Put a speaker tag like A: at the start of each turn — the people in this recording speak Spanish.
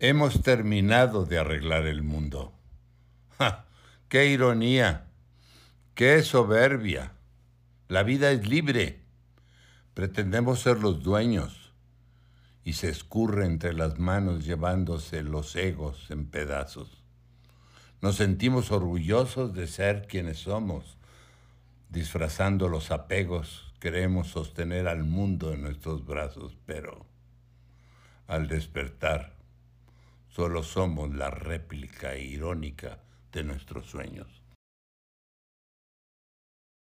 A: Hemos terminado de arreglar el mundo. ¡Ja! ¡Qué ironía! ¡Qué soberbia! La vida es libre. Pretendemos ser los dueños y se escurre entre las manos llevándose los egos en pedazos. Nos sentimos orgullosos de ser quienes somos. Disfrazando los apegos, queremos sostener al mundo en nuestros brazos, pero al despertar, solo somos la réplica irónica de nuestros sueños.